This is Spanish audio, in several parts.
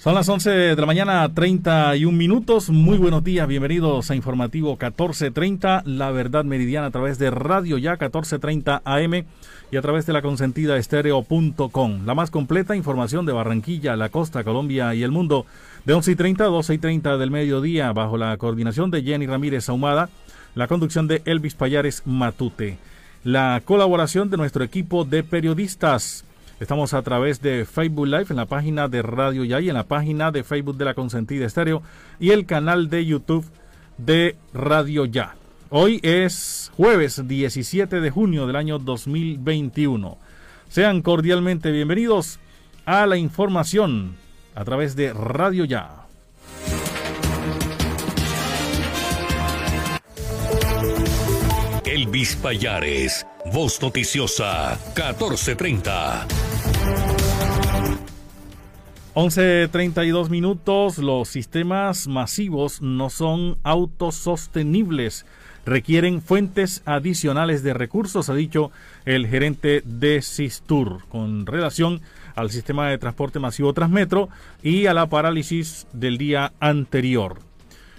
Son las 11 de la mañana, 31 minutos. Muy buenos días, bienvenidos a Informativo 1430, La Verdad Meridiana a través de Radio Ya 1430 AM y a través de la consentida estéreo.com. La más completa información de Barranquilla, la costa, Colombia y el mundo de 11 y 30 a 12 y 30 del mediodía bajo la coordinación de Jenny Ramírez Ahumada, la conducción de Elvis Payares Matute, la colaboración de nuestro equipo de periodistas. Estamos a través de Facebook Live en la página de Radio Ya y en la página de Facebook de la Consentida Estéreo y el canal de YouTube de Radio Ya. Hoy es jueves 17 de junio del año 2021. Sean cordialmente bienvenidos a la información a través de Radio Ya. Elvis Payares, Voz Noticiosa, 1430. 11.32 minutos. Los sistemas masivos no son autosostenibles. Requieren fuentes adicionales de recursos, ha dicho el gerente de Sistur, con relación al sistema de transporte masivo Transmetro y a la parálisis del día anterior.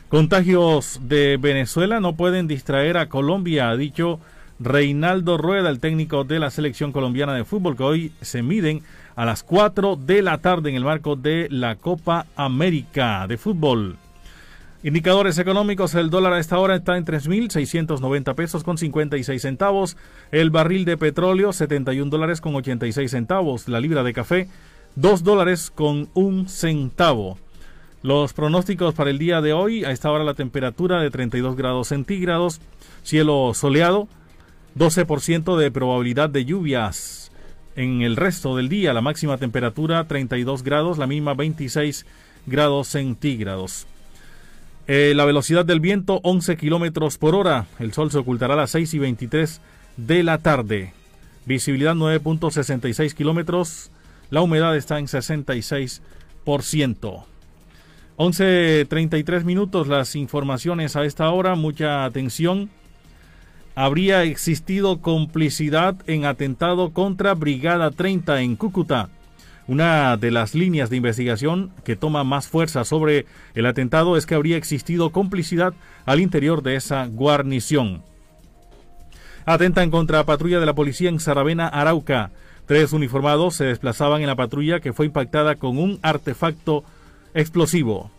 Contagios de Venezuela no pueden distraer a Colombia, ha dicho Reinaldo Rueda, el técnico de la selección colombiana de fútbol, que hoy se miden a las 4 de la tarde en el marco de la Copa América de fútbol. Indicadores económicos, el dólar a esta hora está en 3.690 pesos con 56 centavos, el barril de petróleo 71 dólares con 86 centavos, la libra de café 2 dólares con un centavo. Los pronósticos para el día de hoy, a esta hora la temperatura de 32 grados centígrados, cielo soleado, 12% de probabilidad de lluvias. En el resto del día, la máxima temperatura 32 grados, la misma 26 grados centígrados. Eh, la velocidad del viento 11 kilómetros por hora. El sol se ocultará a las 6 y 23 de la tarde. Visibilidad 9.66 kilómetros. La humedad está en 66%. 11.33 minutos las informaciones a esta hora, mucha atención. Habría existido complicidad en atentado contra Brigada 30 en Cúcuta. Una de las líneas de investigación que toma más fuerza sobre el atentado es que habría existido complicidad al interior de esa guarnición. Atentan contra patrulla de la policía en Saravena, Arauca. Tres uniformados se desplazaban en la patrulla que fue impactada con un artefacto explosivo.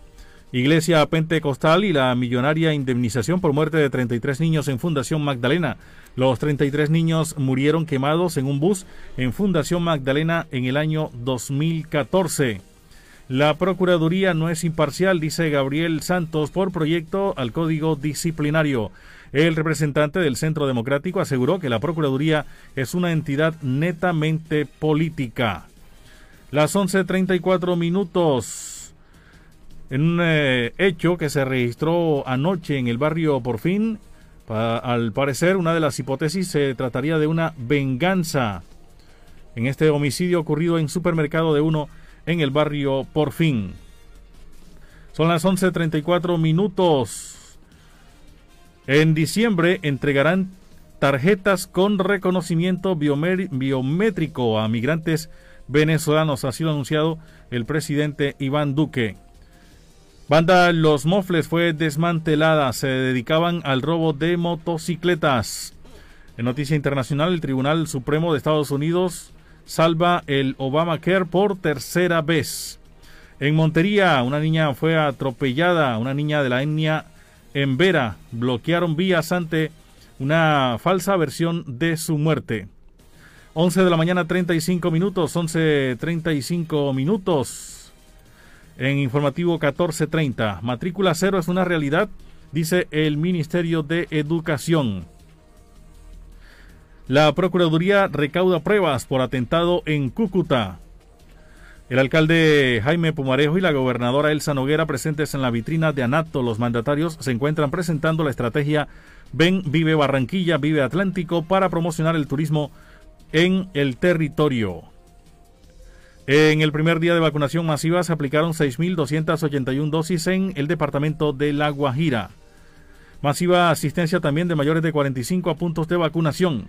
Iglesia Pentecostal y la millonaria indemnización por muerte de 33 niños en Fundación Magdalena. Los 33 niños murieron quemados en un bus en Fundación Magdalena en el año 2014. La Procuraduría no es imparcial, dice Gabriel Santos, por proyecto al Código Disciplinario. El representante del Centro Democrático aseguró que la Procuraduría es una entidad netamente política. Las 11.34 minutos. En un eh, hecho que se registró anoche en el barrio Porfín, pa, al parecer una de las hipótesis se trataría de una venganza en este homicidio ocurrido en supermercado de uno en el barrio Porfín. Son las 11.34 minutos. En diciembre entregarán tarjetas con reconocimiento biométrico a migrantes venezolanos. Ha anunciado el presidente Iván Duque. Banda Los Mofles fue desmantelada. Se dedicaban al robo de motocicletas. En noticia internacional, el Tribunal Supremo de Estados Unidos salva el Obamacare por tercera vez. En Montería, una niña fue atropellada, una niña de la etnia Embera. Bloquearon vías ante una falsa versión de su muerte. 11 de la mañana 35 minutos, 11.35 minutos. En informativo 1430, matrícula cero es una realidad, dice el Ministerio de Educación. La Procuraduría recauda pruebas por atentado en Cúcuta. El alcalde Jaime Pumarejo y la gobernadora Elsa Noguera presentes en la vitrina de Anato. Los mandatarios se encuentran presentando la estrategia Ven, Vive Barranquilla, Vive Atlántico para promocionar el turismo en el territorio. En el primer día de vacunación masiva se aplicaron 6.281 dosis en el departamento de La Guajira. Masiva asistencia también de mayores de 45 a puntos de vacunación.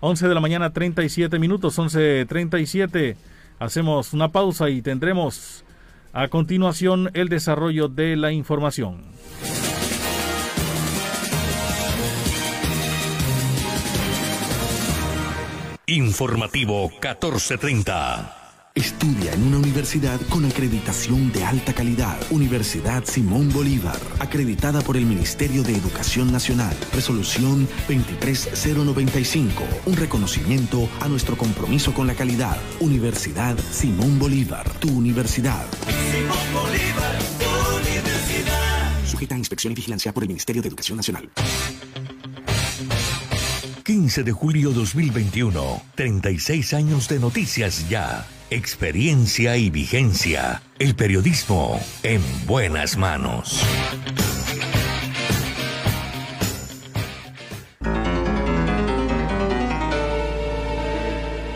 11 de la mañana 37 minutos, 11.37. Hacemos una pausa y tendremos a continuación el desarrollo de la información. Informativo 1430. Estudia en una universidad con acreditación de alta calidad. Universidad Simón Bolívar, acreditada por el Ministerio de Educación Nacional. Resolución 23095, un reconocimiento a nuestro compromiso con la calidad. Universidad Simón Bolívar, tu universidad. Simón Bolívar, tu universidad. Sujeta a inspección y vigilancia por el Ministerio de Educación Nacional. 15 de julio 2021, 36 años de noticias ya experiencia y vigencia. El periodismo en buenas manos.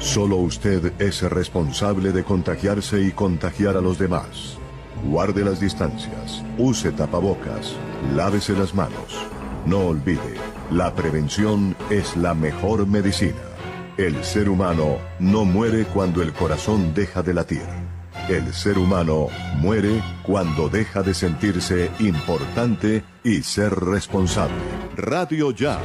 Solo usted es responsable de contagiarse y contagiar a los demás. Guarde las distancias, use tapabocas, lávese las manos. No olvide, la prevención es la mejor medicina. El ser humano no muere cuando el corazón deja de latir. El ser humano muere cuando deja de sentirse importante y ser responsable. Radio Ya.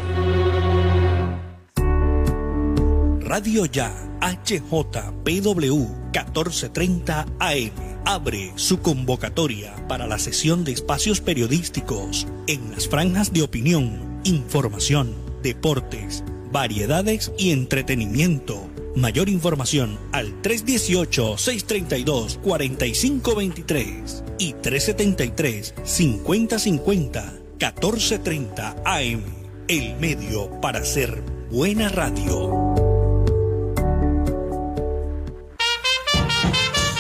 Radio Ya, HJPW 1430 AM. Abre su convocatoria para la sesión de espacios periodísticos en las franjas de opinión, información, deportes, variedades y entretenimiento. Mayor información al 318-632-4523 y 373-5050 1430 AM. El medio para hacer buena radio.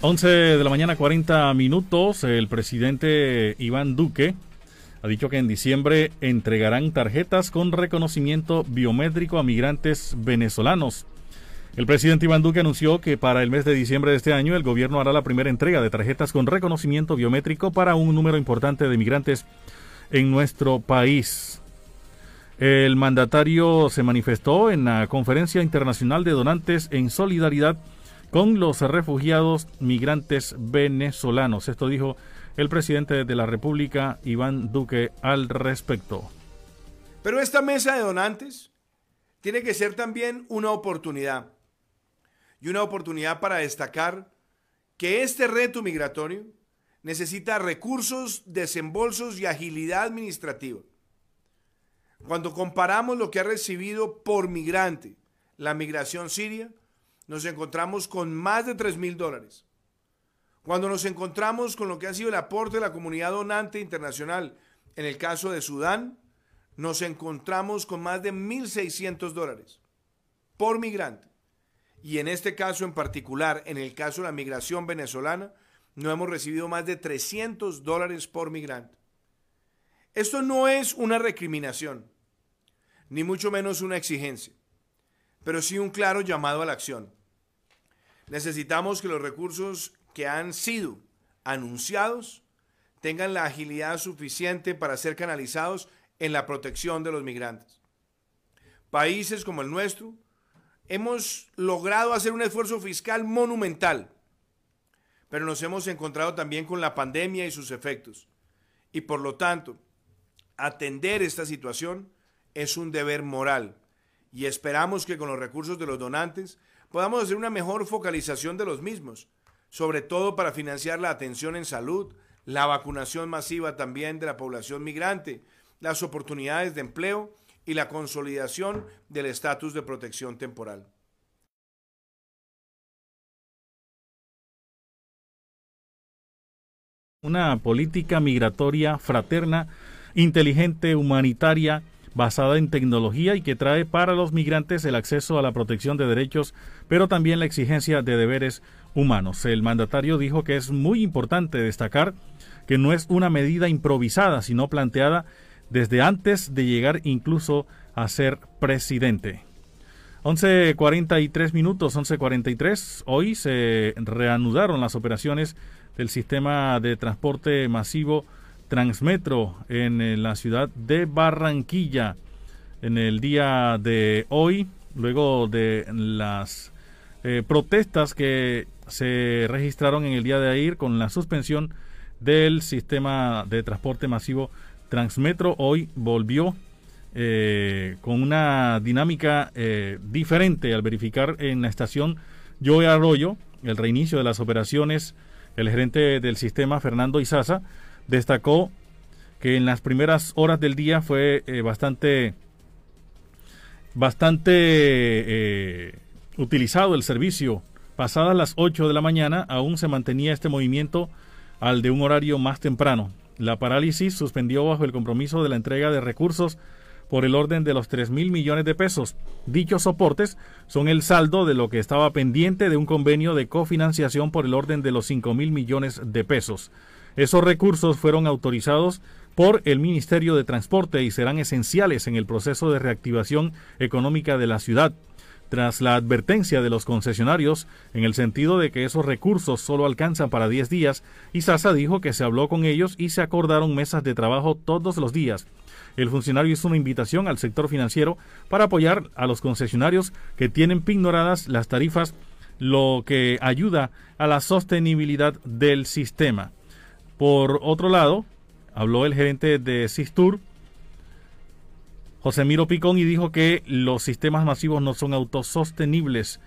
11 de la mañana 40 minutos, el presidente Iván Duque ha dicho que en diciembre entregarán tarjetas con reconocimiento biométrico a migrantes venezolanos. El presidente Iván Duque anunció que para el mes de diciembre de este año el gobierno hará la primera entrega de tarjetas con reconocimiento biométrico para un número importante de migrantes en nuestro país. El mandatario se manifestó en la Conferencia Internacional de Donantes en solidaridad con los refugiados migrantes venezolanos. Esto dijo el presidente de la República, Iván Duque, al respecto. Pero esta mesa de donantes tiene que ser también una oportunidad. Y una oportunidad para destacar que este reto migratorio necesita recursos, desembolsos y agilidad administrativa. Cuando comparamos lo que ha recibido por migrante la migración siria, nos encontramos con más de 3 mil dólares. Cuando nos encontramos con lo que ha sido el aporte de la comunidad donante internacional en el caso de Sudán, nos encontramos con más de 1.600 dólares por migrante. Y en este caso en particular, en el caso de la migración venezolana, no hemos recibido más de 300 dólares por migrante. Esto no es una recriminación, ni mucho menos una exigencia, pero sí un claro llamado a la acción. Necesitamos que los recursos que han sido anunciados tengan la agilidad suficiente para ser canalizados en la protección de los migrantes. Países como el nuestro hemos logrado hacer un esfuerzo fiscal monumental, pero nos hemos encontrado también con la pandemia y sus efectos. Y por lo tanto, atender esta situación es un deber moral y esperamos que con los recursos de los donantes podamos hacer una mejor focalización de los mismos, sobre todo para financiar la atención en salud, la vacunación masiva también de la población migrante, las oportunidades de empleo y la consolidación del estatus de protección temporal. Una política migratoria fraterna, inteligente, humanitaria, basada en tecnología y que trae para los migrantes el acceso a la protección de derechos, pero también la exigencia de deberes humanos. El mandatario dijo que es muy importante destacar que no es una medida improvisada, sino planteada desde antes de llegar incluso a ser presidente. 11.43 minutos, 11.43. Hoy se reanudaron las operaciones del sistema de transporte masivo Transmetro en eh, la ciudad de Barranquilla. En el día de hoy, luego de las eh, protestas que se registraron en el día de ayer con la suspensión del sistema de transporte masivo Transmetro hoy volvió eh, con una dinámica diferente al verificar en la estación Joe Arroyo el reinicio de las operaciones. El gerente del sistema, Fernando Izaza, destacó que en las primeras horas del día fue eh, bastante, bastante utilizado el servicio. Pasadas las 8 de la mañana aún se mantenía este movimiento al de un horario más temprano. La parálisis suspendió bajo el compromiso de la entrega de recursos por el orden de los 3 mil millones de pesos. Dichos soportes son el saldo de lo que estaba pendiente de un convenio de cofinanciación por el orden de los 5 mil millones de pesos. Esos recursos fueron autorizados por el Ministerio de Transporte y serán esenciales en el proceso de reactivación económica de la ciudad tras la advertencia de los concesionarios en el sentido de que esos recursos solo alcanzan para 10 días, Isasa dijo que se habló con ellos y se acordaron mesas de trabajo todos los días. El funcionario hizo una invitación al sector financiero para apoyar a los concesionarios que tienen pignoradas las tarifas, lo que ayuda a la sostenibilidad del sistema. Por otro lado, habló el gerente de Sistur, José Miro Picón y dijo que los sistemas masivos no son autosostenibles,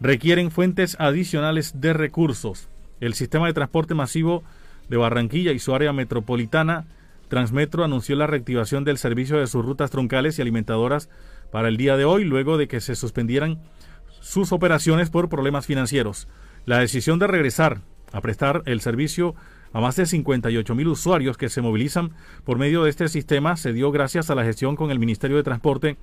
requieren fuentes adicionales de recursos. El sistema de transporte masivo de Barranquilla y su área metropolitana, Transmetro, anunció la reactivación del servicio de sus rutas troncales y alimentadoras para el día de hoy, luego de que se suspendieran sus operaciones por problemas financieros. La decisión de regresar a prestar el servicio a más de 58 mil usuarios que se movilizan por medio de este sistema se dio gracias a la gestión con el Ministerio de Transporte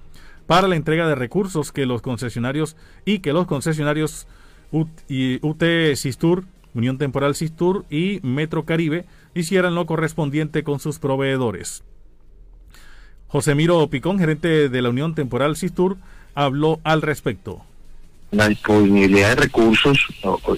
para la entrega de recursos que los concesionarios y que los concesionarios UT, Sistur, Unión Temporal Sistur y Metro Caribe hicieran lo correspondiente con sus proveedores. José Miro Picón, gerente de la Unión Temporal Sistur, habló al respecto. La disponibilidad de recursos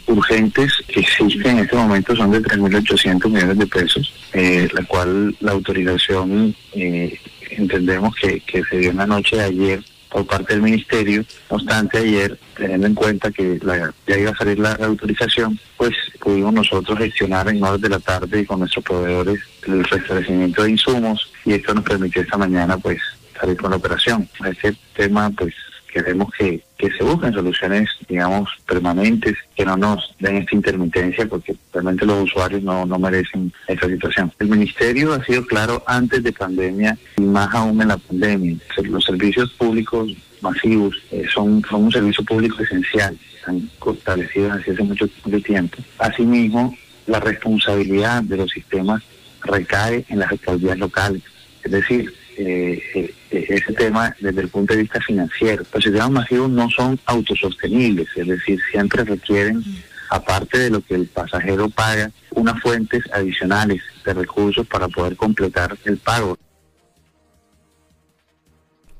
urgentes que existen en este momento son de 3.800 millones de pesos, eh, la cual la autorización eh, entendemos que, se dio en la noche de ayer por parte del ministerio. No obstante, ayer, teniendo en cuenta que ya iba a salir la, autorización, pues pudimos nosotros gestionar en horas de la tarde con nuestros proveedores el restablecimiento de insumos y esto nos permitió esta mañana pues salir con la operación. Ese tema pues queremos que, que se busquen soluciones, digamos, permanentes, que no nos den esta intermitencia, porque realmente los usuarios no, no merecen esta situación. El ministerio ha sido claro antes de pandemia y más aún en la pandemia. Los servicios públicos masivos eh, son, son un servicio público esencial, están desde hace mucho, mucho tiempo. Asimismo, la responsabilidad de los sistemas recae en las alcaldías locales. Es decir, eh, eh, ese tema desde el punto de vista financiero. Los sistemas masivos no son autosostenibles, es decir, siempre requieren, aparte de lo que el pasajero paga, unas fuentes adicionales de recursos para poder completar el pago.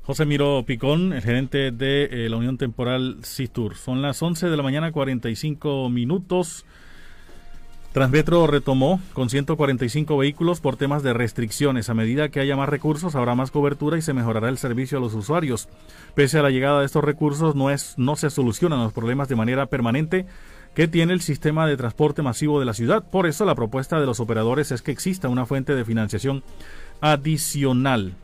José Miro Picón, el gerente de eh, la Unión Temporal CITUR. Son las 11 de la mañana, 45 minutos. Transmetro retomó con 145 vehículos por temas de restricciones. A medida que haya más recursos, habrá más cobertura y se mejorará el servicio a los usuarios. Pese a la llegada de estos recursos, no, es, no se solucionan los problemas de manera permanente que tiene el sistema de transporte masivo de la ciudad. Por eso la propuesta de los operadores es que exista una fuente de financiación adicional.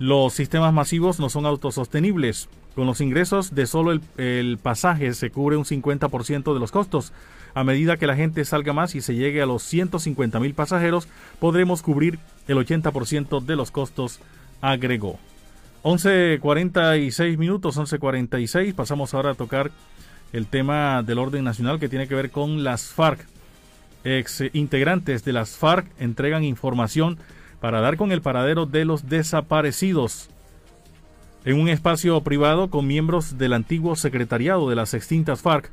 Los sistemas masivos no son autosostenibles. Con los ingresos de solo el, el pasaje se cubre un 50% de los costos. A medida que la gente salga más y se llegue a los 150 mil pasajeros, podremos cubrir el 80% de los costos, agregó. 11.46 minutos, 11.46. Pasamos ahora a tocar el tema del orden nacional que tiene que ver con las FARC. Ex integrantes de las FARC entregan información para dar con el paradero de los desaparecidos. En un espacio privado con miembros del antiguo secretariado de las extintas FARC,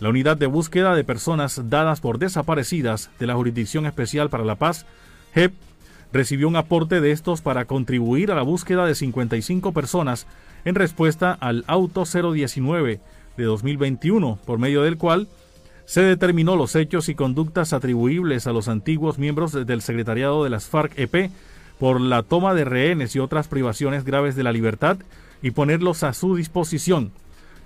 la unidad de búsqueda de personas dadas por desaparecidas de la Jurisdicción Especial para la Paz, JEP, recibió un aporte de estos para contribuir a la búsqueda de 55 personas en respuesta al Auto 019 de 2021, por medio del cual se determinó los hechos y conductas atribuibles a los antiguos miembros del secretariado de las FARC-EP por la toma de rehenes y otras privaciones graves de la libertad y ponerlos a su disposición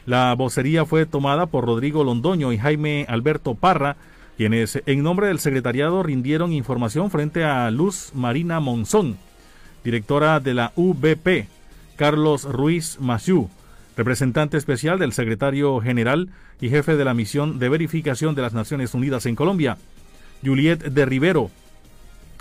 la vocería fue tomada por Rodrigo Londoño y Jaime Alberto Parra, quienes en nombre del secretariado rindieron información frente a Luz Marina Monzón, directora de la UBP, Carlos Ruiz Maciú, representante especial del secretario general y jefe de la misión de verificación de las Naciones Unidas en Colombia, Juliet de Rivero,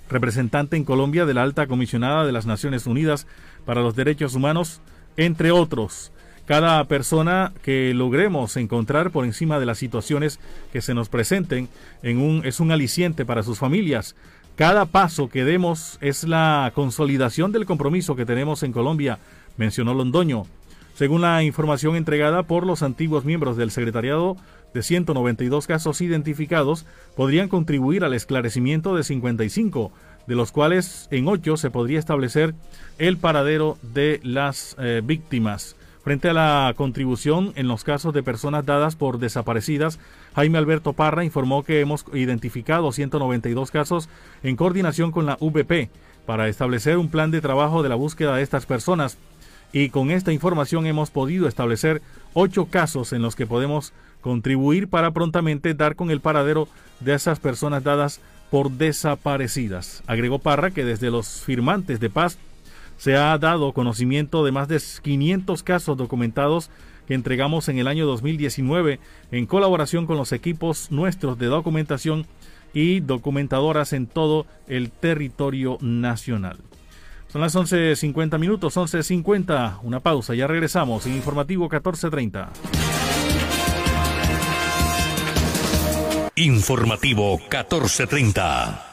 representante en Colombia de la alta comisionada de las Naciones Unidas para los Derechos Humanos, entre otros. Cada persona que logremos encontrar por encima de las situaciones que se nos presenten en un, es un aliciente para sus familias. Cada paso que demos es la consolidación del compromiso que tenemos en Colombia, mencionó Londoño. Según la información entregada por los antiguos miembros del secretariado, de 192 casos identificados podrían contribuir al esclarecimiento de 55, de los cuales en 8 se podría establecer el paradero de las eh, víctimas. Frente a la contribución en los casos de personas dadas por desaparecidas, Jaime Alberto Parra informó que hemos identificado 192 casos en coordinación con la VP para establecer un plan de trabajo de la búsqueda de estas personas y con esta información hemos podido establecer ocho casos en los que podemos contribuir para prontamente dar con el paradero de esas personas dadas por desaparecidas. Agregó Parra que desde los firmantes de paz se ha dado conocimiento de más de 500 casos documentados que entregamos en el año 2019 en colaboración con los equipos nuestros de documentación y documentadoras en todo el territorio nacional. Son las 11.50 minutos, 11.50, una pausa, ya regresamos en Informativo 1430. Informativo 1430.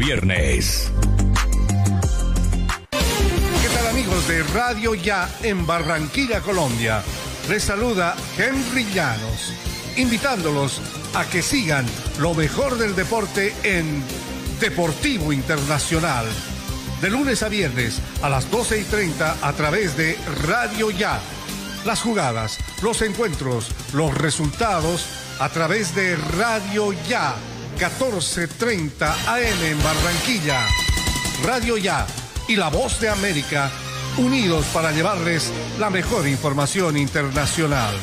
viernes. ¿Qué tal amigos de Radio Ya en Barranquilla, Colombia? Les saluda Henry Llanos, invitándolos a que sigan lo mejor del deporte en Deportivo Internacional. De lunes a viernes a las 12 y 30 a través de Radio Ya. Las jugadas, los encuentros, los resultados a través de Radio Ya 14:30 AM en Barranquilla. Radio Ya y La Voz de América unidos para llevarles la mejor información internacional.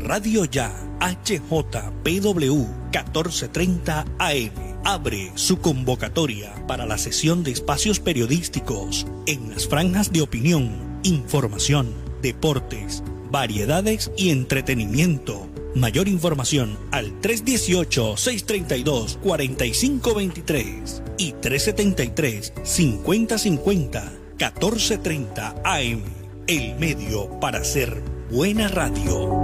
Radio Ya HJPW 1430 AM abre su convocatoria para la sesión de espacios periodísticos en las franjas de opinión, información, deportes, variedades y entretenimiento. Mayor información al 318-632-4523 y 373-5050 1430 AM. El medio para hacer buena radio.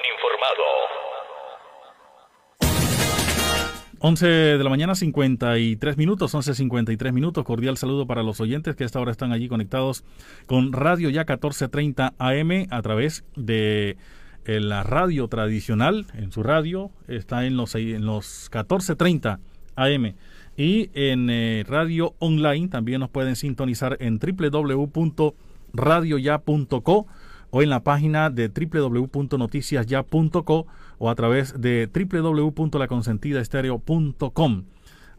11 de la mañana, 53 minutos, 11.53 minutos. Cordial saludo para los oyentes que a esta hora están allí conectados con Radio Ya 1430 AM a través de eh, la radio tradicional. En su radio está en los, en los 1430 AM. Y en eh, radio online también nos pueden sintonizar en www.radioya.co o en la página de www.noticiasya.co o a través de www.laconsentidaestereo.com.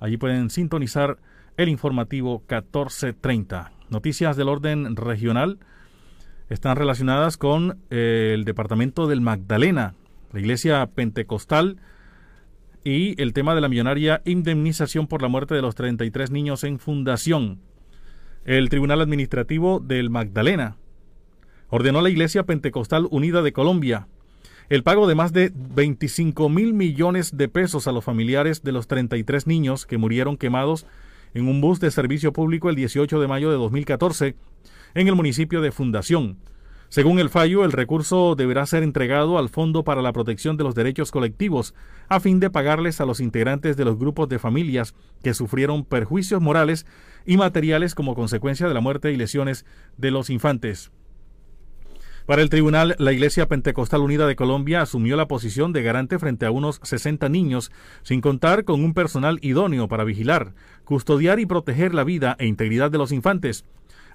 Allí pueden sintonizar el informativo 1430. Noticias del orden regional están relacionadas con eh, el departamento del Magdalena, la iglesia pentecostal y el tema de la millonaria indemnización por la muerte de los 33 niños en fundación. El Tribunal Administrativo del Magdalena ordenó la Iglesia Pentecostal Unida de Colombia el pago de más de 25 mil millones de pesos a los familiares de los 33 niños que murieron quemados en un bus de servicio público el 18 de mayo de 2014 en el municipio de Fundación. Según el fallo, el recurso deberá ser entregado al Fondo para la Protección de los Derechos Colectivos a fin de pagarles a los integrantes de los grupos de familias que sufrieron perjuicios morales y materiales como consecuencia de la muerte y lesiones de los infantes. Para el tribunal, la Iglesia Pentecostal Unida de Colombia asumió la posición de garante frente a unos 60 niños, sin contar con un personal idóneo para vigilar, custodiar y proteger la vida e integridad de los infantes.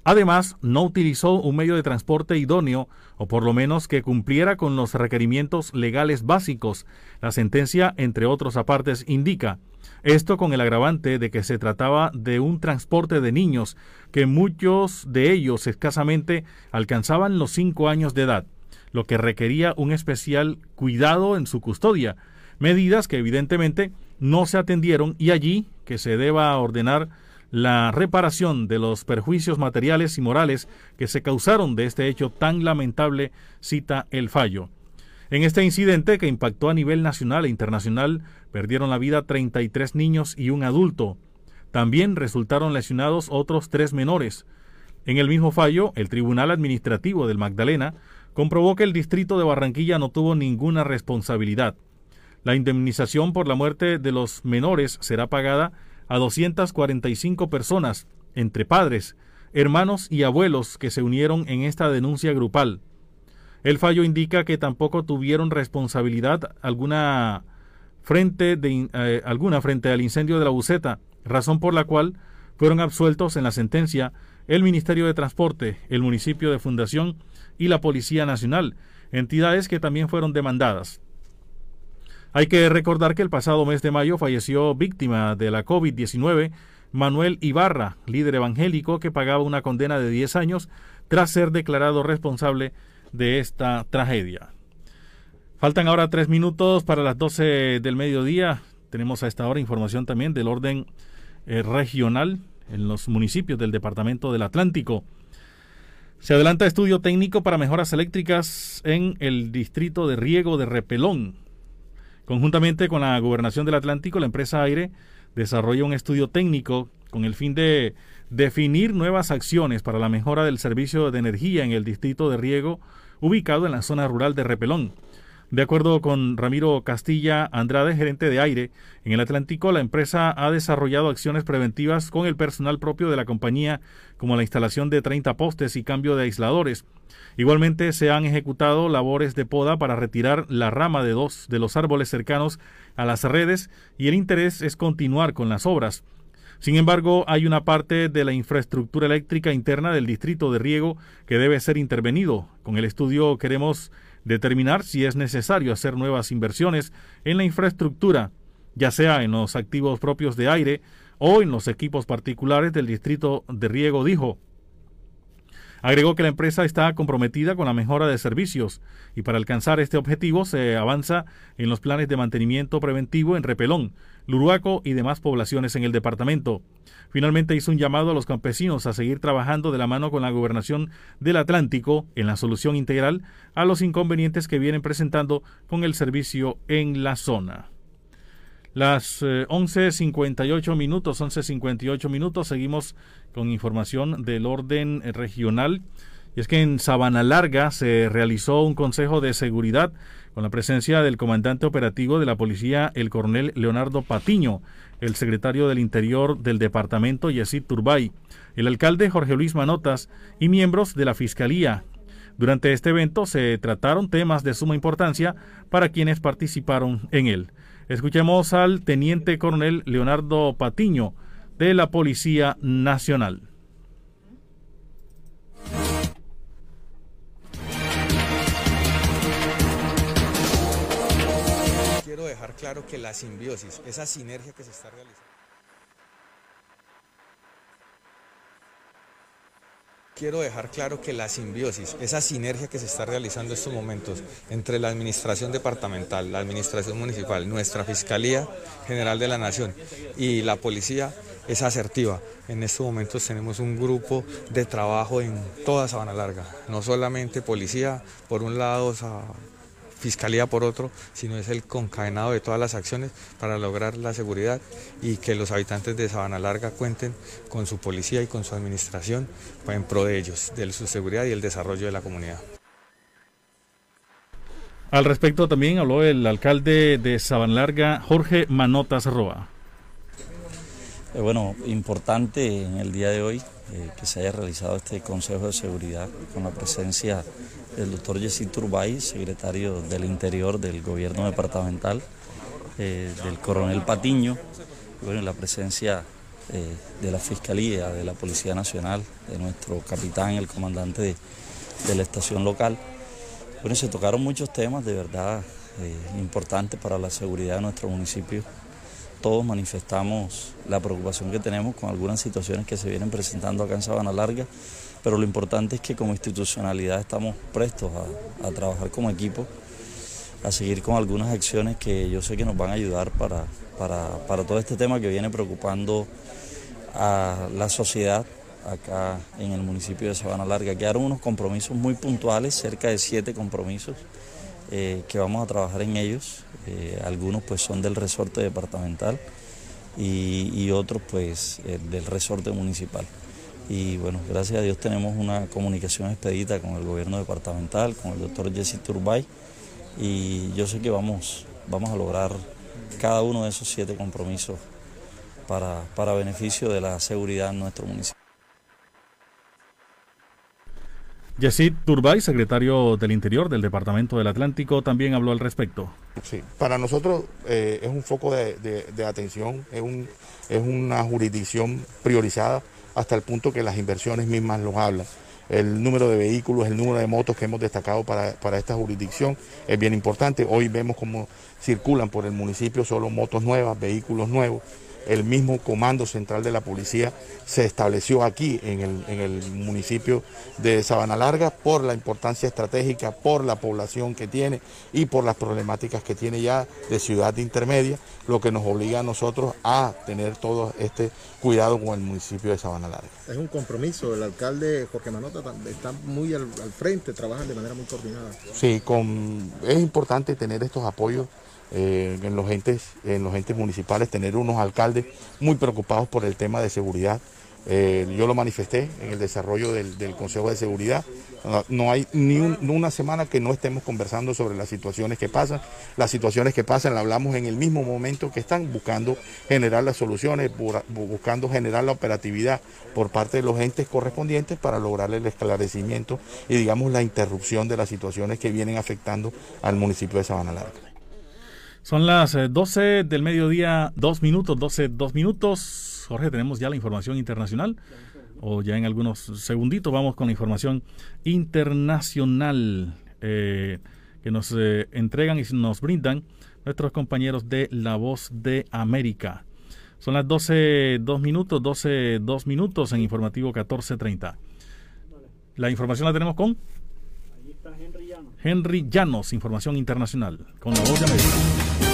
Además, no utilizó un medio de transporte idóneo o por lo menos que cumpliera con los requerimientos legales básicos. La sentencia, entre otros apartes, indica esto con el agravante de que se trataba de un transporte de niños, que muchos de ellos escasamente alcanzaban los cinco años de edad, lo que requería un especial cuidado en su custodia, medidas que evidentemente no se atendieron y allí que se deba ordenar la reparación de los perjuicios materiales y morales que se causaron de este hecho tan lamentable, cita el fallo. En este incidente, que impactó a nivel nacional e internacional, perdieron la vida 33 niños y un adulto. También resultaron lesionados otros tres menores. En el mismo fallo, el Tribunal Administrativo del Magdalena comprobó que el distrito de Barranquilla no tuvo ninguna responsabilidad. La indemnización por la muerte de los menores será pagada a 245 personas, entre padres, hermanos y abuelos que se unieron en esta denuncia grupal. El fallo indica que tampoco tuvieron responsabilidad alguna frente, eh, alguna frente al incendio de la buceta, razón por la cual fueron absueltos en la sentencia el Ministerio de Transporte, el municipio de Fundación y la Policía Nacional, entidades que también fueron demandadas. Hay que recordar que el pasado mes de mayo falleció víctima de la COVID-19 Manuel Ibarra, líder evangélico que pagaba una condena de 10 años tras ser declarado responsable de esta tragedia. Faltan ahora tres minutos para las 12 del mediodía. Tenemos a esta hora información también del orden eh, regional en los municipios del Departamento del Atlántico. Se adelanta estudio técnico para mejoras eléctricas en el distrito de riego de Repelón. Conjuntamente con la Gobernación del Atlántico, la empresa Aire desarrolla un estudio técnico con el fin de definir nuevas acciones para la mejora del servicio de energía en el distrito de riego ubicado en la zona rural de Repelón. De acuerdo con Ramiro Castilla Andrade, gerente de aire, en el Atlántico la empresa ha desarrollado acciones preventivas con el personal propio de la compañía, como la instalación de 30 postes y cambio de aisladores. Igualmente se han ejecutado labores de poda para retirar la rama de dos de los árboles cercanos a las redes y el interés es continuar con las obras. Sin embargo, hay una parte de la infraestructura eléctrica interna del distrito de riego que debe ser intervenido. Con el estudio queremos determinar si es necesario hacer nuevas inversiones en la infraestructura, ya sea en los activos propios de aire o en los equipos particulares del distrito de riego, dijo. Agregó que la empresa está comprometida con la mejora de servicios y para alcanzar este objetivo se avanza en los planes de mantenimiento preventivo en Repelón, Luruaco y demás poblaciones en el departamento. Finalmente hizo un llamado a los campesinos a seguir trabajando de la mano con la gobernación del Atlántico en la solución integral a los inconvenientes que vienen presentando con el servicio en la zona. Las 11.58 eh, minutos, 11.58 minutos, seguimos con información del orden regional. Y es que en Sabana Larga se realizó un consejo de seguridad con la presencia del comandante operativo de la policía, el coronel Leonardo Patiño, el secretario del Interior del departamento, Yesid Turbay, el alcalde Jorge Luis Manotas y miembros de la Fiscalía. Durante este evento se trataron temas de suma importancia para quienes participaron en él. Escuchemos al teniente coronel Leonardo Patiño de la Policía Nacional. Claro que la simbiosis, esa sinergia que se está realizando Quiero dejar claro que la simbiosis, esa sinergia que se está realizando en estos momentos entre la administración departamental, la administración municipal, nuestra Fiscalía General de la Nación y la policía es asertiva. En estos momentos tenemos un grupo de trabajo en toda Sabana Larga, no solamente policía, por un lado fiscalía por otro, sino es el concadenado de todas las acciones para lograr la seguridad y que los habitantes de Sabana Larga cuenten con su policía y con su administración en pro de ellos, de su seguridad y el desarrollo de la comunidad. Al respecto también habló el alcalde de Sabana Larga, Jorge Manotas Roa. Eh, bueno, importante en el día de hoy eh, que se haya realizado este Consejo de Seguridad con la presencia el doctor Jessy Turbay, secretario del Interior del Gobierno Departamental, eh, del coronel Patiño, bueno, la presencia eh, de la Fiscalía, de la Policía Nacional, de nuestro capitán, el comandante de, de la estación local. Bueno, se tocaron muchos temas de verdad eh, importantes para la seguridad de nuestro municipio. Todos manifestamos la preocupación que tenemos con algunas situaciones que se vienen presentando acá en Sabana Larga, pero lo importante es que como institucionalidad estamos prestos a, trabajar como equipo, a seguir con algunas acciones que yo sé que nos van a ayudar para, para, para todo este tema que viene preocupando a la sociedad acá en el municipio de Sabana Larga. Quedaron unos compromisos muy puntuales, cerca de siete compromisos eh, que vamos a trabajar en ellos. Eh, algunos pues son del resorte departamental y, y otros pues eh, del resorte municipal. Y bueno, gracias a Dios tenemos una comunicación expedita con el gobierno departamental, con el doctor Jesse Turbay y yo sé que vamos, vamos a lograr cada uno de esos siete compromisos para, para beneficio de la seguridad en nuestro municipio. Yesid Turbay, secretario del Interior del Departamento del Atlántico, también habló al respecto. Sí, para nosotros eh, es un foco de, de, de atención, es, un, es una jurisdicción priorizada hasta el punto que las inversiones mismas los hablan. El número de vehículos, el número de motos que hemos destacado para, para esta jurisdicción es bien importante. Hoy vemos cómo circulan por el municipio solo motos nuevas, vehículos nuevos el mismo comando central de la policía se estableció aquí en el, en el, municipio de Sabana Larga por la importancia estratégica, por la población que tiene y por las problemáticas que tiene ya de ciudad intermedia, lo que nos obliga a nosotros a tener todo este cuidado con el municipio de Sabana Larga. Es un compromiso, el alcalde Jorge Manota está muy al, al frente, trabajan de manera muy coordinada. Sí, con, es importante tener estos apoyos eh, en, los entes, en los entes municipales, tener unos alcaldes muy preocupados por el tema de seguridad. Eh, yo lo manifesté en el desarrollo del, Consejo de Seguridad. No, hay ni un, una semana que no estemos conversando sobre las situaciones que pasan. Las situaciones que pasan las hablamos en el mismo momento que están buscando generar las soluciones, buscando generar la operatividad por parte de los entes correspondientes para lograr el esclarecimiento y digamos la interrupción de las situaciones que vienen afectando al municipio de Sabana Larga. Son las 12 del mediodía, dos minutos, 12, dos minutos. Jorge, tenemos ya la información internacional. O ya en algunos segunditos vamos con la información internacional eh, que nos eh, entregan y nos brindan nuestros compañeros de La Voz de América. Son las 12, dos minutos, 12, dos minutos en informativo 1430. La información la tenemos con Llanos, información internacional, con la voz de América.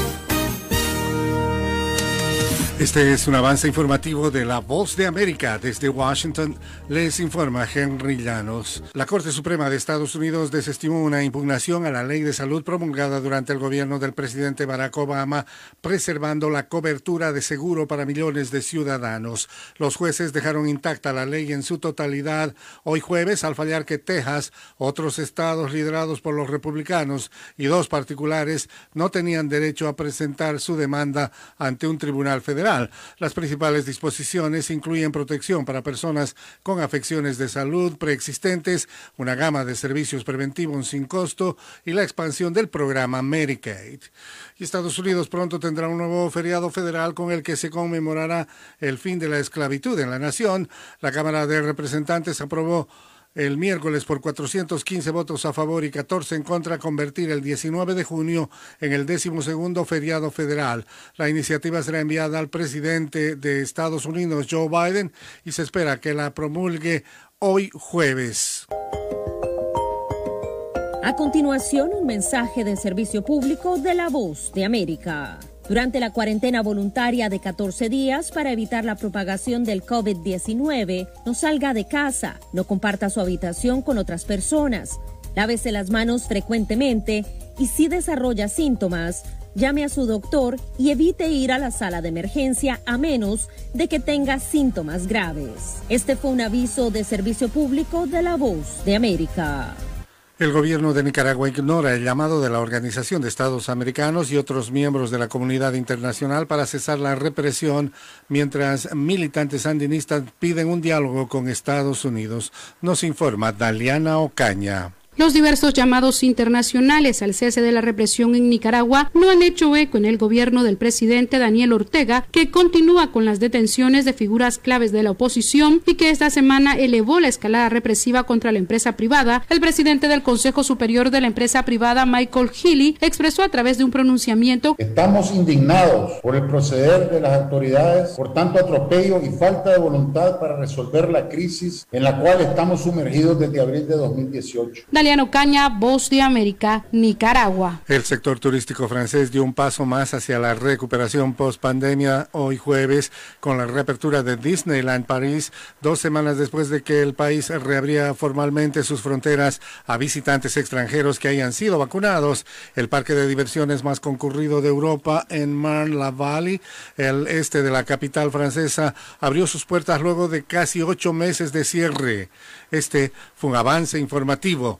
Este es un avance informativo de La Voz de América. Desde Washington les informa Henry Llanos. La Corte Suprema de Estados Unidos desestimó una impugnación a la ley de salud promulgada durante el gobierno del presidente Barack Obama, preservando la cobertura de seguro para millones de ciudadanos. Los jueces dejaron intacta la ley en su totalidad hoy jueves al fallar que Texas, otros estados liderados por los republicanos y dos particulares no tenían derecho a presentar su demanda ante un tribunal federal. Las principales disposiciones incluyen protección para personas con afecciones de salud preexistentes, una gama de servicios preventivos sin costo y la expansión del programa Medicaid. Y Estados Unidos pronto tendrá un nuevo feriado federal con el que se conmemorará el fin de la esclavitud en la nación. La Cámara de Representantes aprobó el miércoles por 415 votos a favor y 14 en contra convertir el 19 de junio en el decimosegundo feriado federal. La iniciativa será enviada al presidente de Estados Unidos, Joe Biden, y se espera que la promulgue hoy jueves. A continuación, un mensaje de servicio público de la voz de América. Durante la cuarentena voluntaria de 14 días para evitar la propagación del COVID-19, no salga de casa, no comparta su habitación con otras personas, lávese las manos frecuentemente y si desarrolla síntomas, llame a su doctor y evite ir a la sala de emergencia a menos de que tenga síntomas graves. Este fue un aviso de servicio público de la voz de América. El gobierno de Nicaragua ignora el llamado de la Organización de Estados Americanos y otros miembros de la comunidad internacional para cesar la represión mientras militantes sandinistas piden un diálogo con Estados Unidos. Nos informa Daliana Ocaña. Los diversos llamados internacionales al cese de la represión en Nicaragua no han hecho eco en el gobierno del presidente Daniel Ortega, que continúa con las detenciones de figuras claves de la oposición y que esta semana elevó la escalada represiva contra la empresa privada. El presidente del Consejo Superior de la empresa privada, Michael Healy, expresó a través de un pronunciamiento Estamos indignados por el proceder de las autoridades, por tanto atropello y falta de voluntad para resolver la crisis en la cual estamos sumergidos desde abril de 2018. Caña, Voz de América, Nicaragua. El sector turístico francés dio un paso más hacia la recuperación post pandemia hoy jueves con la reapertura de Disneyland París, dos semanas después de que el país reabría formalmente sus fronteras a visitantes extranjeros que hayan sido vacunados. El parque de diversiones más concurrido de Europa en Marne-la-Vallée, el este de la capital francesa, abrió sus puertas luego de casi ocho meses de cierre. Este fue un avance informativo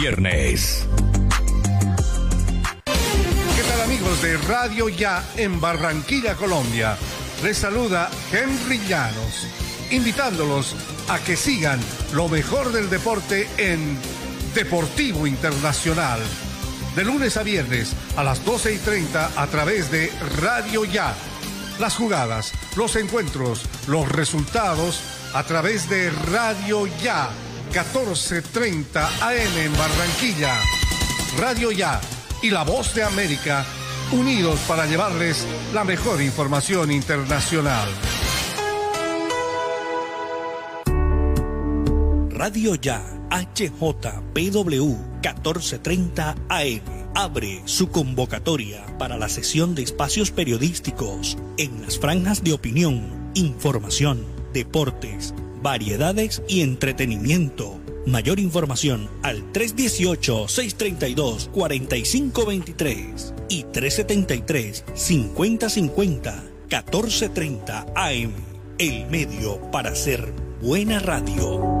viernes. ¿Qué tal amigos de Radio Ya en Barranquilla, Colombia? Les saluda Henry Llanos, invitándolos a que sigan lo mejor del deporte en Deportivo Internacional. De lunes a viernes a las 12 y 30 a través de Radio Ya. Las jugadas, los encuentros, los resultados a través de Radio Ya 14:30 AM en Barranquilla. Radio Ya y La Voz de América, unidos para llevarles la mejor información internacional. Radio Ya, HJPW 1430 AM. Abre su convocatoria para la sesión de espacios periodísticos en las franjas de opinión, información, deportes, variedades y entretenimiento. Mayor información al 318-632-4523 y 373-5050 1430 AM. El medio para hacer buena radio.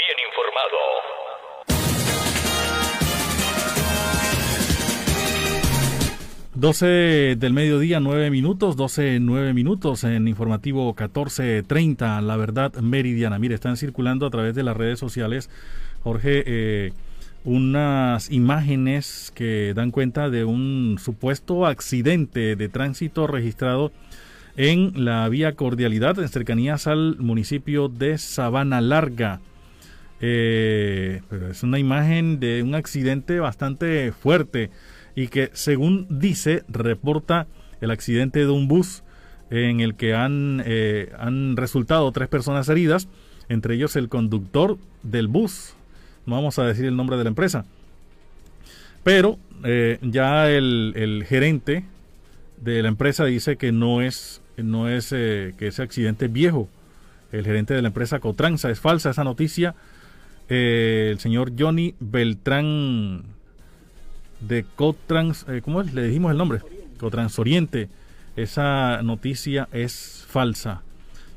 12 del mediodía, 9 minutos, 12, 9 minutos en informativo 1430, La Verdad Meridiana. Mire, están circulando a través de las redes sociales, Jorge, eh, unas imágenes que dan cuenta de un supuesto accidente de tránsito registrado en la vía Cordialidad, en cercanías al municipio de Sabana Larga. Eh, pero es una imagen de un accidente bastante fuerte y que según dice, reporta el accidente de un bus en el que han, eh, han resultado tres personas heridas, entre ellos el conductor del bus, no vamos a decir el nombre de la empresa, pero eh, ya el, el, gerente de la empresa dice que no es, no es que ese accidente es viejo, el gerente de la empresa Cotranza, es falsa esa noticia, el señor Johnny Beltrán de Cotrans, eh, ¿cómo es? Le dijimos el nombre, Cotrans Oriente. Esa noticia es falsa.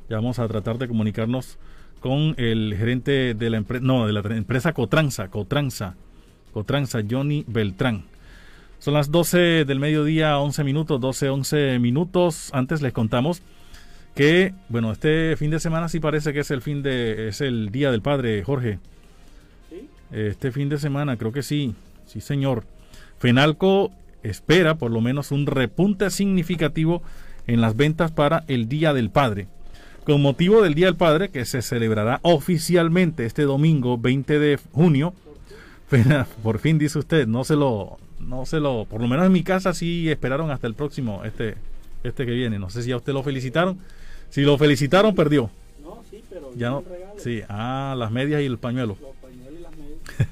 Ya vamos a tratar de comunicarnos con el gerente de la empresa, no, de la empresa Cotranza, Cotranza, Cotranza, Johnny Beltrán. Son las 12 del mediodía, 11 minutos, 12, 11 minutos. Antes les contamos que, bueno, este fin de semana sí parece que es el fin de, es el Día del Padre, Jorge. Este fin de semana, creo que sí, sí señor. Fenalco espera por lo menos un repunte significativo en las ventas para el Día del Padre. Con motivo del Día del Padre, que se celebrará oficialmente este domingo 20 de junio, por fin dice usted, no se lo, no se lo, por lo menos en mi casa sí esperaron hasta el próximo, este, este que viene. No sé si a usted lo felicitaron. Si lo felicitaron, perdió. No, sí, pero ya no. Sí, ah, las medias y el pañuelo.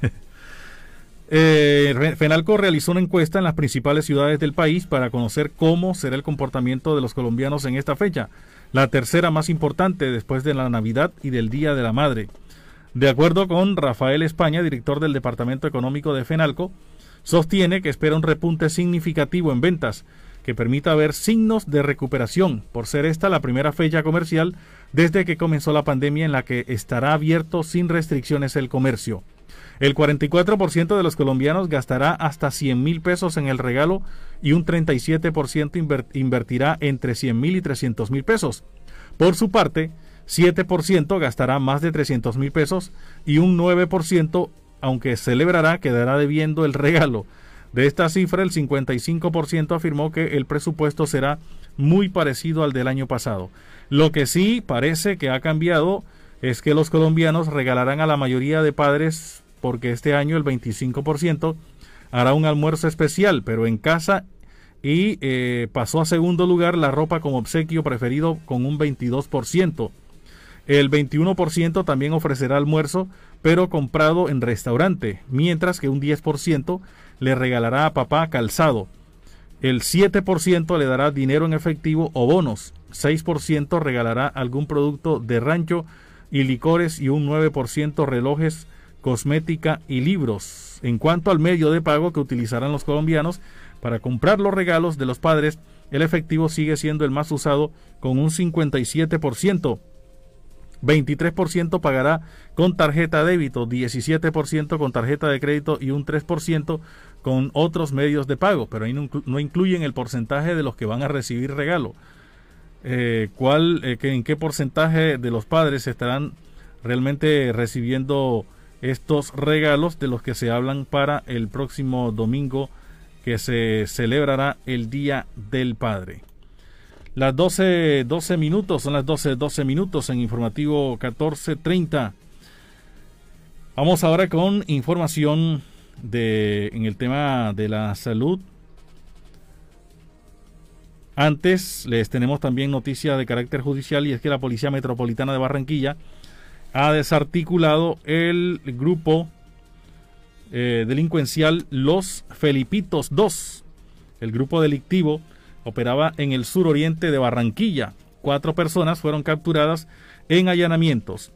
eh, Fenalco realizó una encuesta en las principales ciudades del país para conocer cómo será el comportamiento de los colombianos en esta fecha, la tercera más importante después de la Navidad y del Día de la Madre. De acuerdo con Rafael España, director del Departamento Económico de Fenalco, sostiene que espera un repunte significativo en ventas, que permita ver signos de recuperación, por ser esta la primera fecha comercial desde que comenzó la pandemia en la que estará abierto sin restricciones el comercio. El 44% de los colombianos gastará hasta 100 mil pesos en el regalo y un 37% invertirá entre 100 mil y 300 mil pesos. Por su parte, 7% gastará más de 300 mil pesos y un 9%, aunque celebrará, quedará debiendo el regalo. De esta cifra, el 55% afirmó que el presupuesto será muy parecido al del año pasado. Lo que sí parece que ha cambiado es que los colombianos regalarán a la mayoría de padres porque este año el 25% hará un almuerzo especial, pero en casa y eh, pasó a segundo lugar la ropa como obsequio preferido con un 22%. El 21% también ofrecerá almuerzo, pero comprado en restaurante, mientras que un 10% le regalará a papá calzado. El 7% le dará dinero en efectivo o bonos. 6% regalará algún producto de rancho y licores y un 9% relojes, cosmética y libros. En cuanto al medio de pago que utilizarán los colombianos para comprar los regalos de los padres, el efectivo sigue siendo el más usado con un 57%. 23% pagará con tarjeta débito, 17% con tarjeta de crédito y un 3% con otros medios de pago, pero ahí no, incluyen el porcentaje de los que van a recibir regalo. Eh, ¿cuál, eh, ¿En qué porcentaje de los padres estarán realmente recibiendo estos regalos de los que se hablan para el próximo domingo que se celebrará el Día del Padre? Las 12, 12 minutos, son las 12, 12 minutos en informativo 1430. Vamos ahora con información de, en el tema de la salud. Antes les tenemos también noticia de carácter judicial y es que la Policía Metropolitana de Barranquilla ha desarticulado el grupo eh, delincuencial Los Felipitos 2. El grupo delictivo operaba en el suroriente de Barranquilla. Cuatro personas fueron capturadas en allanamientos.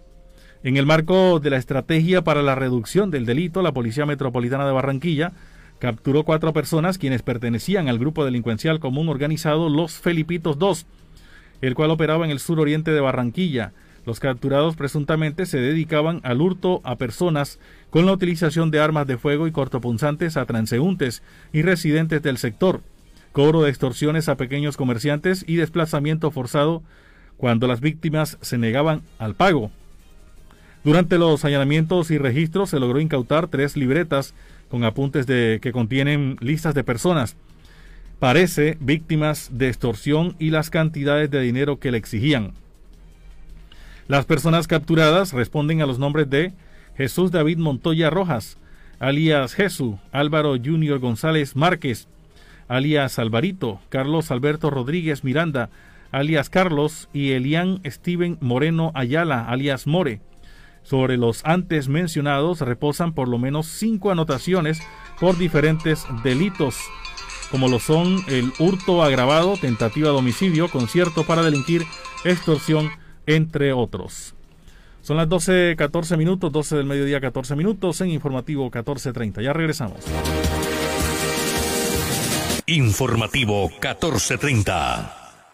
En el marco de la estrategia para la reducción del delito, la Policía Metropolitana de Barranquilla capturó cuatro personas quienes pertenecían al grupo delincuencial común organizado Los Felipitos II, el cual operaba en el suroriente de Barranquilla. Los capturados presuntamente se dedicaban al hurto a personas con la utilización de armas de fuego y cortopunzantes a transeúntes y residentes del sector, cobro de extorsiones a pequeños comerciantes y desplazamiento forzado cuando las víctimas se negaban al pago. Durante los allanamientos y registros se logró incautar tres libretas con apuntes de que contienen listas de personas. parece víctimas de extorsión y las cantidades de dinero que le exigían. Las personas capturadas responden a los nombres de Jesús David Montoya Rojas, alias Jesús, Álvaro Junior González Márquez, alias Alvarito, Carlos Alberto Rodríguez Miranda, alias Carlos, y Elian Steven Moreno Ayala, alias More. Sobre los antes mencionados reposan por lo menos cinco anotaciones por diferentes delitos, como lo son el hurto agravado, tentativa de homicidio, concierto para delinquir, extorsión, entre otros. Son las 12.14 minutos, 12 del mediodía 14 minutos en informativo 14.30. Ya regresamos. Informativo 1430.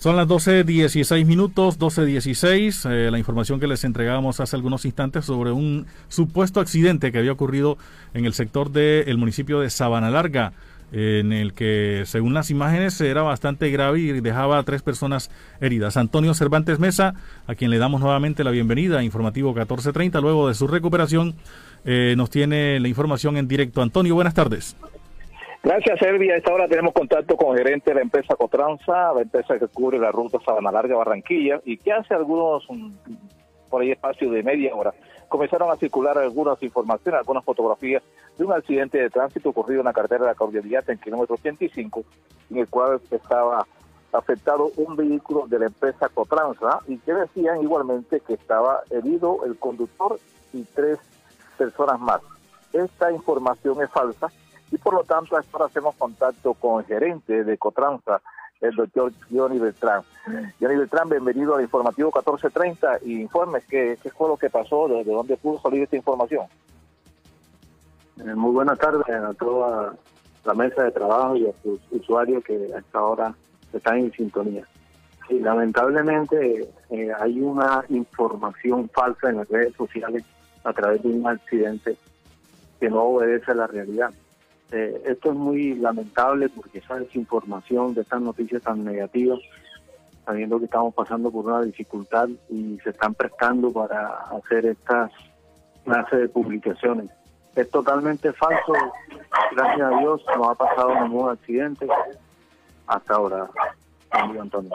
Son las 12.16 minutos, 12.16. Eh, la información que les entregábamos hace algunos instantes sobre un supuesto accidente que había ocurrido en el sector del municipio de Sabana Larga, en el que, según las imágenes, era bastante grave y dejaba a tres personas heridas. Antonio Cervantes Mesa, a quien le damos nuevamente la bienvenida a Informativo 1430, luego de su recuperación, eh, nos tiene la información en directo. Antonio, buenas tardes. Gracias, Servi. A esta hora tenemos contacto con el gerente de la empresa Cotranza, la empresa que cubre la ruta Sabana Larga Barranquilla y que hace algunos, por ahí espacio de media hora, comenzaron a circular algunas informaciones, algunas fotografías de un accidente de tránsito ocurrido en la carretera de la Cordialidad en kilómetro 85, en el cual estaba afectado un vehículo de la empresa Cotranza y que decían igualmente que estaba herido el conductor y tres personas más. Esta información es falsa y por lo tanto ahora hacemos contacto con el gerente de Cotranza, el doctor Johnny Beltrán. Johnny Beltrán, bienvenido al informativo 1430 y informes qué, qué fue lo que pasó, de dónde pudo salir esta información. Eh, muy buenas tardes a toda la mesa de trabajo y a sus usuarios que hasta ahora están en sintonía. Lamentablemente eh, hay una información falsa en las redes sociales a través de un accidente que no obedece a la realidad. Eh, esto es muy lamentable porque esa desinformación de estas noticias tan negativas, sabiendo que estamos pasando por una dificultad y se están prestando para hacer estas clases de publicaciones. Es totalmente falso, gracias a Dios no ha pasado ningún accidente hasta ahora, amigo Antonio.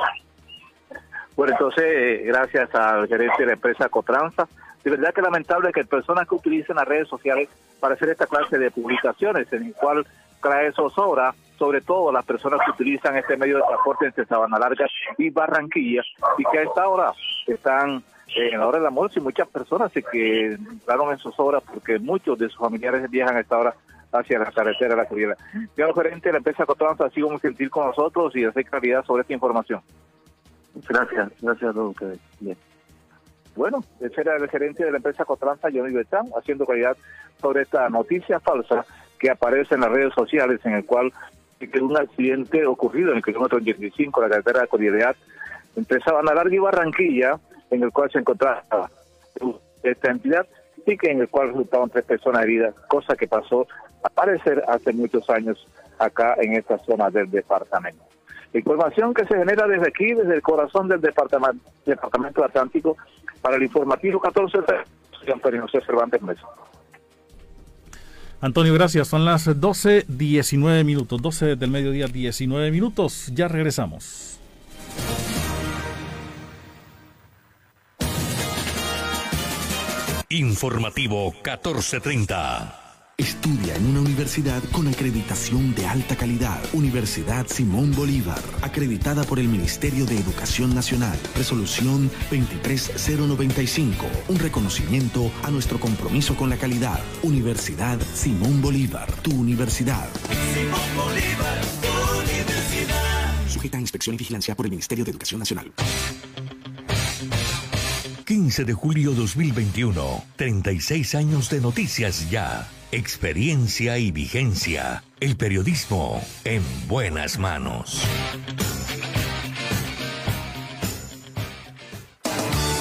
Bueno, entonces, eh, gracias al gerente de la empresa Cotranza, de verdad que lamentable que personas que utilicen las redes sociales para hacer esta clase de publicaciones, en el cual trae zozobra, sobre todo las personas que utilizan este medio de transporte entre Sabana Larga y Barranquilla, y que a esta hora están en la hora del almuerzo y muchas personas se que entraron en zozobra porque muchos de sus familiares viajan a esta hora hacia la carretera de la Curiela. Señor gerente de la empresa Cotranza ha sido muy gentil con nosotros y hacer claridad sobre esta información. Gracias, gracias a todos ustedes. Bien. Bueno, ese era el gerente de la empresa Cotranza, Johnny Betán, haciendo calidad sobre esta noticia falsa que aparece en las redes sociales, en el cual que un accidente ocurrido en el kilómetro 85, la carretera de Cordillera, entre Sabana Larga y Barranquilla, en el cual se encontraba esta entidad y que en el cual resultaban tres personas heridas, cosa que pasó a parecer hace muchos años acá en esta zona del departamento. Información que se genera desde aquí, desde el corazón del departamento, departamento Atlántico, para el informativo 14 de Antonio José Cervantes Mesa. Antonio, gracias. Son las 12.19 minutos, 12 del mediodía, 19 minutos. Ya regresamos. Informativo 1430. Estudia en una universidad con acreditación de alta calidad. Universidad Simón Bolívar, acreditada por el Ministerio de Educación Nacional. Resolución 23095. Un reconocimiento a nuestro compromiso con la calidad. Universidad Simón Bolívar, tu universidad. Simón Bolívar, tu universidad. Sujeta a inspección y vigilancia por el Ministerio de Educación Nacional. 15 de julio 2021. 36 años de noticias ya. Experiencia y vigencia. El periodismo en buenas manos.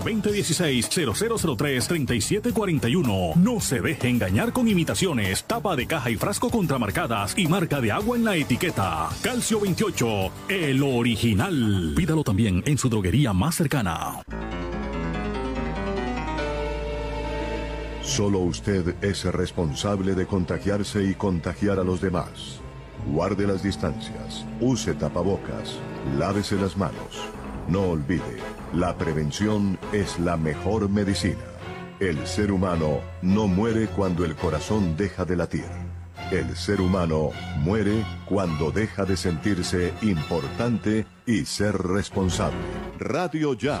2016-0003-3741. No se deje engañar con imitaciones, tapa de caja y frasco contramarcadas y marca de agua en la etiqueta. Calcio 28, el original. Pídalo también en su droguería más cercana. Solo usted es responsable de contagiarse y contagiar a los demás. Guarde las distancias, use tapabocas, lávese las manos. No olvide, la prevención es la mejor medicina. El ser humano no muere cuando el corazón deja de latir. El ser humano muere cuando deja de sentirse importante y ser responsable. Radio Ya.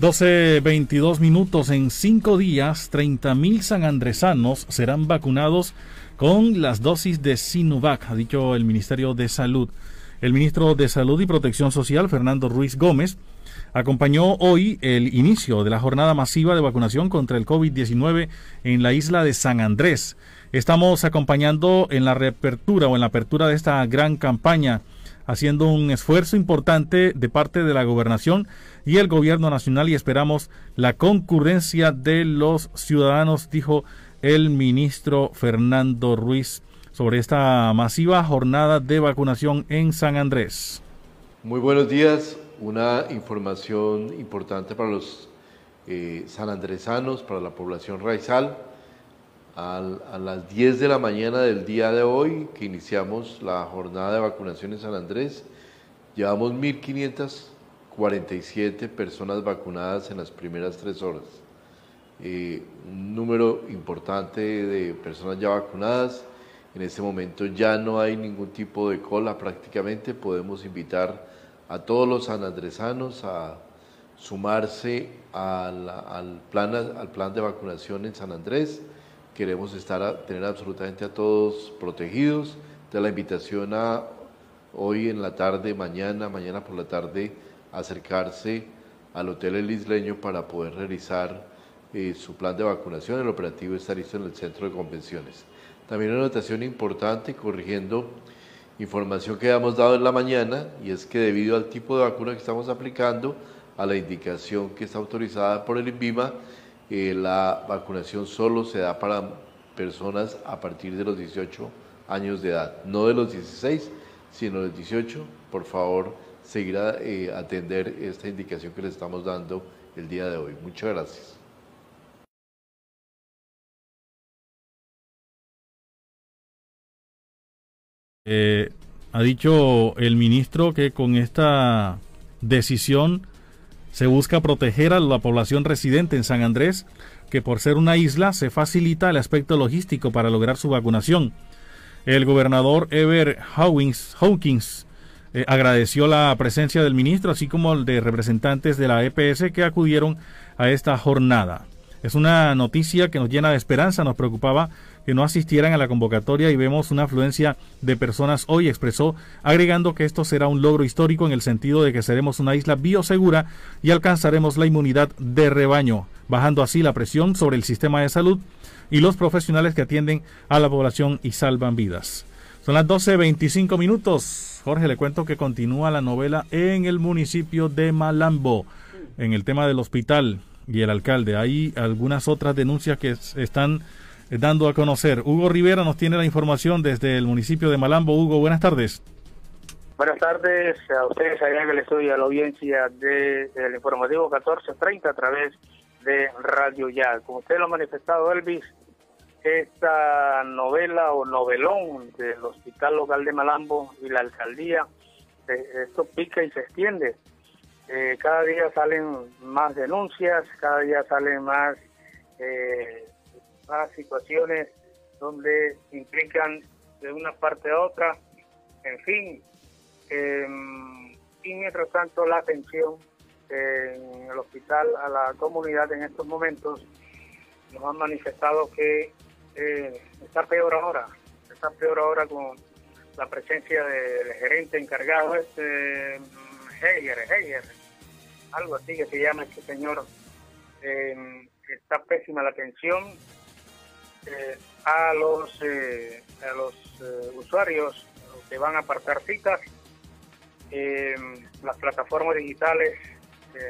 22 minutos. En cinco días, 30.000 sanandresanos serán vacunados con las dosis de Sinovac, ha dicho el Ministerio de Salud. El ministro de Salud y Protección Social, Fernando Ruiz Gómez, acompañó hoy el inicio de la jornada masiva de vacunación contra el COVID-19 en la isla de San Andrés. Estamos acompañando en la reapertura o en la apertura de esta gran campaña haciendo un esfuerzo importante de parte de la gobernación y el gobierno nacional y esperamos la concurrencia de los ciudadanos, dijo el ministro Fernando Ruiz sobre esta masiva jornada de vacunación en San Andrés. Muy buenos días, una información importante para los eh, sanandresanos, para la población raizal a las 10 de la mañana del día de hoy, que iniciamos la jornada de vacunación en San Andrés, llevamos 1.547 personas vacunadas en las primeras tres horas. Eh, un número importante de personas ya vacunadas. En este momento ya no hay ningún tipo de cola prácticamente. Podemos invitar a todos los sanandresanos a sumarse al, al, plan, al plan de vacunación en San Andrés queremos estar tener absolutamente a todos protegidos. De la invitación a hoy en la tarde, mañana, mañana por la tarde, acercarse al Hotel El Isleño para poder realizar eh, su plan de vacunación. El operativo está listo en el centro de convenciones. También una anotación importante, corrigiendo información que hemos dado en la mañana, y es que debido al tipo de vacuna que estamos aplicando, a la indicación que está autorizada por el INVIMA, la vacunación solo se da para personas a partir de los 18 años de edad, no de los 16, sino de los 18. Por favor, seguir a eh, atender esta indicación que les estamos dando el día de hoy. Muchas gracias. Eh, Ha dicho el ministro que con esta decisión se busca proteger a la población residente en San Andrés, que por ser una isla se facilita el aspecto logístico para lograr su vacunación. El gobernador Ever Hawkins, Hawkins eh, agradeció la presencia del ministro, así como de representantes de la EPS que acudieron a esta jornada. Es una noticia que nos llena de esperanza, nos preocupaba que no asistieran a la convocatoria y vemos una afluencia de personas hoy, expresó, agregando que esto será un logro histórico en el sentido de que seremos una isla biosegura y alcanzaremos la inmunidad de rebaño, bajando así la presión sobre el sistema de salud y los profesionales que atienden a la población y salvan vidas. Son las 12.25 minutos. Jorge, le cuento que continúa la novela en el municipio de Malambo, en el tema del hospital y el alcalde. Hay algunas otras denuncias que están dando a conocer. Hugo Rivera nos tiene la información desde el municipio de Malambo. Hugo, buenas tardes. Buenas tardes a ustedes, allá que les estoy a la audiencia del de, informativo 1430 a través de Radio Ya. Como usted lo ha manifestado, Elvis, esta novela o novelón del Hospital Local de Malambo y la alcaldía, eh, esto pica y se extiende. Eh, cada día salen más denuncias, cada día salen más eh, a situaciones donde implican de una parte a otra, en fin. Em, y mientras tanto la atención en el hospital a la comunidad en estos momentos nos han manifestado que eh, está peor ahora, está peor ahora con la presencia del gerente encargado, este Heger, Heger, algo así que se llama este señor. Em, está pésima la atención, eh, a los, eh, a los eh, usuarios que van a apartar citas. las plataformas digitales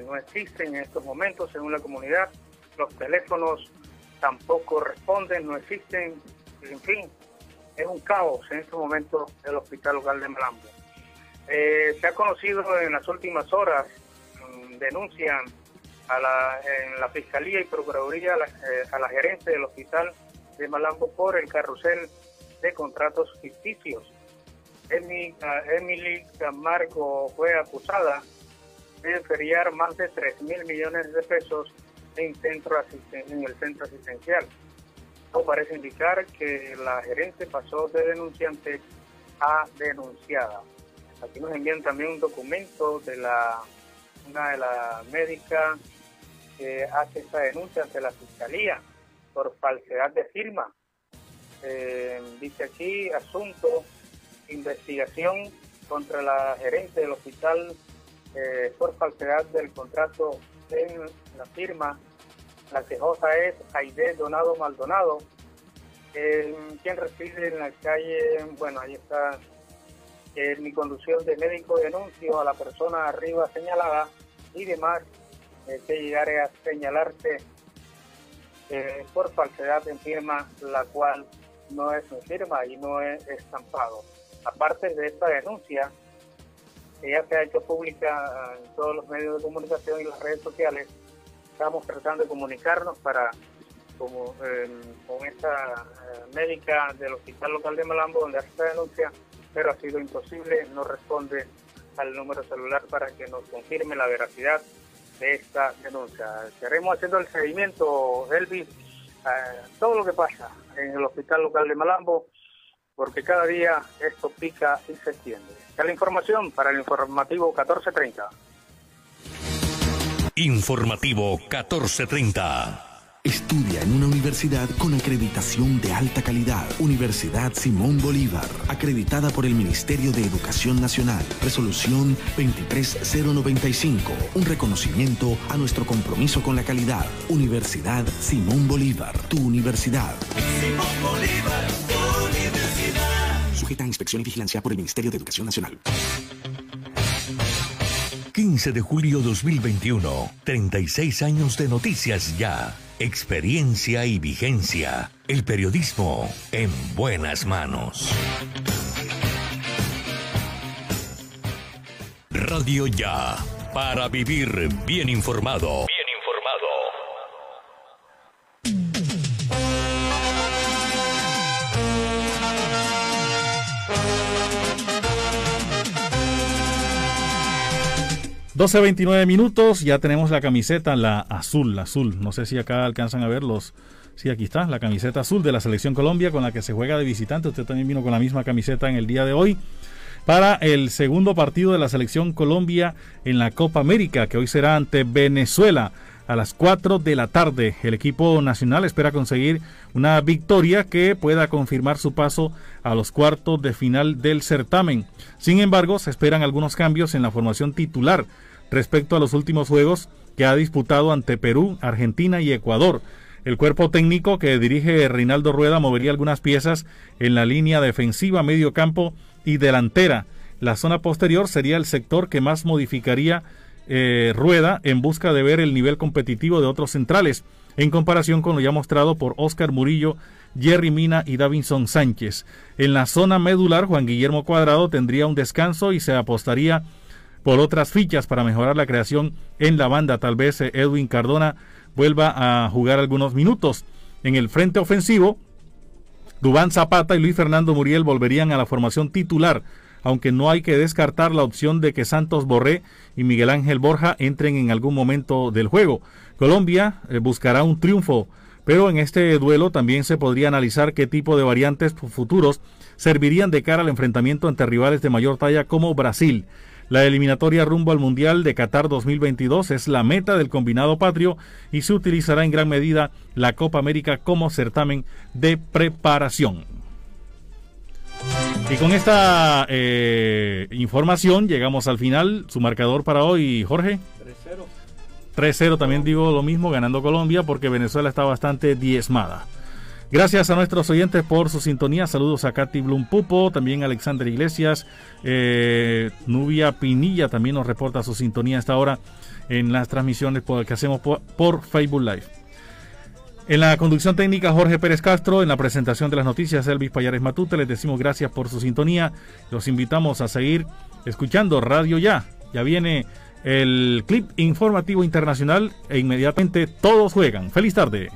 no existen en estos momentos según la comunidad. Los teléfonos tampoco responden, no existen. En fin, es un caos en estos momentos el hospital local de Malambo. se ha conocido en las últimas horas, mm, denuncian a la, en la Fiscalía y Procuraduría a la, a la gerente del hospital de Malambo por el carrusel de contratos ficticios. Emily Camargo fue acusada de feriar más de 3 mil millones de pesos en, centro en el centro asistencial. Esto parece indicar que la gerente pasó de denunciante a denunciada. Aquí nos envían también un documento de la una de las médicas que hace esta denuncia ante la fiscalía por falsedad de firma. Eh, dice aquí, asunto, investigación contra la gerente del hospital eh, por falsedad del contrato en la firma. La quejosa es Aide Donado Maldonado, quien reside en la calle, bueno, ahí está, en mi conducción de médico denuncio a la persona arriba señalada y demás eh, que llegare a señalarte eh, por falsedad en firma, la cual no es mi firma y no es estampado. Aparte de esta denuncia, ya se ha hecho pública en todos los medios de comunicación y las redes sociales, estamos tratando de comunicarnos para como con esta eh, médica del hospital local de Malambo donde hace esta denuncia, pero ha sido imposible, no responde al número celular para que nos confirme la veracidad de esta denuncia. Estaremos haciendo el seguimiento, Elvis, todo lo que pasa en el hospital local de Malambo, porque cada día esto pica y se extiende. Esta la información para el informativo 1430. Informativo 1430. Estudia en una universidad con acreditación de alta calidad. Universidad Simón Bolívar, acreditada por el Ministerio de Educación Nacional. Resolución 23095, un reconocimiento a nuestro compromiso con la calidad. Universidad Simón Bolívar, tu universidad. Simón Bolívar, tu universidad. Sujeta a inspección y vigilancia por el Ministerio de Educación Nacional. 15 de julio 2021, 36 años de noticias ya. Experiencia y vigencia. El periodismo en buenas manos. Radio Ya. Para vivir bien informado. 12.29 minutos, ya tenemos la camiseta, la azul, la azul. No sé si acá alcanzan a ver los... Sí, aquí está, la camiseta azul de la Selección Colombia con la que se juega de visitante. Usted también vino con la misma camiseta en el día de hoy para el segundo partido de la Selección Colombia en la Copa América, que hoy será ante Venezuela a las 4 de la tarde. El equipo nacional espera conseguir una victoria que pueda confirmar su paso a los cuartos de final del certamen. Sin embargo, se esperan algunos cambios en la formación titular respecto a los últimos juegos que ha disputado ante Perú, Argentina y Ecuador. El cuerpo técnico que dirige Reinaldo Rueda movería algunas piezas en la línea defensiva, medio campo y delantera. La zona posterior sería el sector que más modificaría eh, Rueda en busca de ver el nivel competitivo de otros centrales, en comparación con lo ya mostrado por Oscar Murillo, Jerry Mina y Davinson Sánchez. En la zona medular, Juan Guillermo Cuadrado tendría un descanso y se apostaría por otras fichas para mejorar la creación en la banda. Tal vez eh, Edwin Cardona vuelva a jugar algunos minutos. En el frente ofensivo, Dubán Zapata y Luis Fernando Muriel volverían a la formación titular, aunque no hay que descartar la opción de que Santos Borré y Miguel Ángel Borja entren en algún momento del juego. Colombia eh, buscará un triunfo, pero en este duelo también se podría analizar qué tipo de variantes futuros servirían de cara al enfrentamiento entre rivales de mayor talla como Brasil. La eliminatoria rumbo al Mundial de Qatar 2022 es la meta del combinado patrio y se utilizará en gran medida la Copa América como certamen de preparación. Y con esta eh, información llegamos al final. Su marcador para hoy, Jorge. 3-0. 3-0 también digo lo mismo, ganando Colombia porque Venezuela está bastante diezmada. Gracias a nuestros oyentes por su sintonía. Saludos a Katy Blum Pupo, también a Alexander Iglesias. Eh, Nubia Pinilla también nos reporta su sintonía hasta ahora en las transmisiones que hacemos por, Facebook Live. En la conducción técnica Jorge Pérez Castro, en la presentación de las noticias Elvis Payares Matute, les decimos gracias por su sintonía. Los invitamos a seguir escuchando Radio Ya. Ya viene el clip informativo internacional e inmediatamente todos juegan. Feliz tarde.